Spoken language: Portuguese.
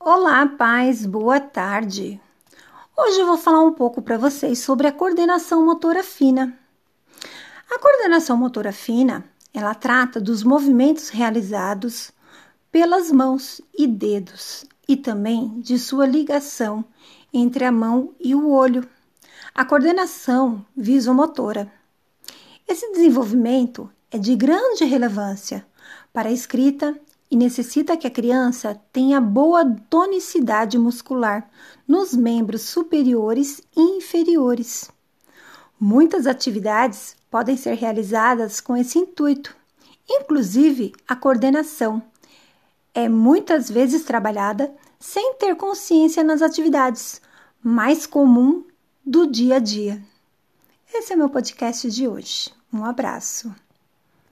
Olá, pais, boa tarde. Hoje eu vou falar um pouco para vocês sobre a coordenação motora fina. A coordenação motora fina, ela trata dos movimentos realizados pelas mãos e dedos e também de sua ligação entre a mão e o olho. A coordenação visomotora. Esse desenvolvimento é de grande relevância para a escrita e necessita que a criança tenha boa tonicidade muscular nos membros superiores e inferiores. Muitas atividades podem ser realizadas com esse intuito, inclusive a coordenação. É muitas vezes trabalhada sem ter consciência nas atividades mais comum do dia a dia. Esse é meu podcast de hoje. Um abraço.